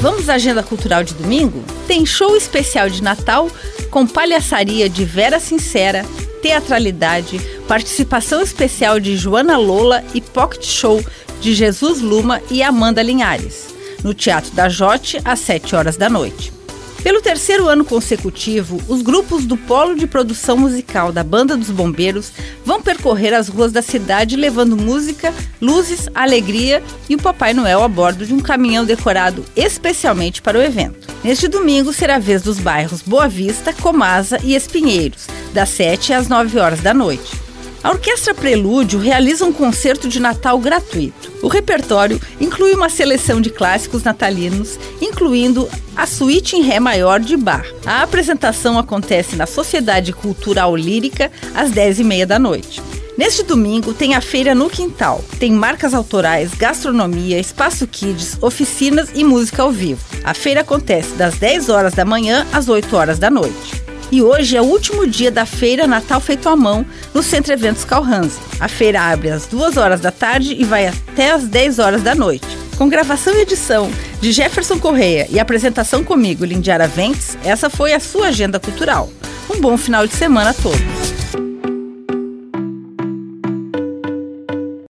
Vamos à agenda cultural de domingo? Tem show especial de Natal com palhaçaria de Vera Sincera, teatralidade, participação especial de Joana Lola e pocket show de Jesus Luma e Amanda Linhares, no Teatro da Jote, às 7 horas da noite. Pelo terceiro ano consecutivo, os grupos do Polo de Produção Musical da Banda dos Bombeiros vão percorrer as ruas da cidade levando música, luzes, alegria e o Papai Noel a bordo de um caminhão decorado especialmente para o evento. Neste domingo será a vez dos bairros Boa Vista, Comasa e Espinheiros, das 7 às 9 horas da noite. A Orquestra Prelúdio realiza um concerto de Natal gratuito. O repertório inclui uma seleção de clássicos natalinos, incluindo a Suíte em Ré Maior de Bar. A apresentação acontece na Sociedade Cultural Lírica às 10h30 da noite. Neste domingo tem a feira no quintal. Tem marcas autorais, gastronomia, espaço kids, oficinas e música ao vivo. A feira acontece das 10 horas da manhã às 8 horas da noite. E hoje é o último dia da feira Natal Feito à Mão no Centro Eventos Calhanse. A feira abre às 2 horas da tarde e vai até às 10 horas da noite. Com gravação e edição de Jefferson Correia e apresentação comigo, Lindiara Ventes, essa foi a sua agenda cultural. Um bom final de semana a todos.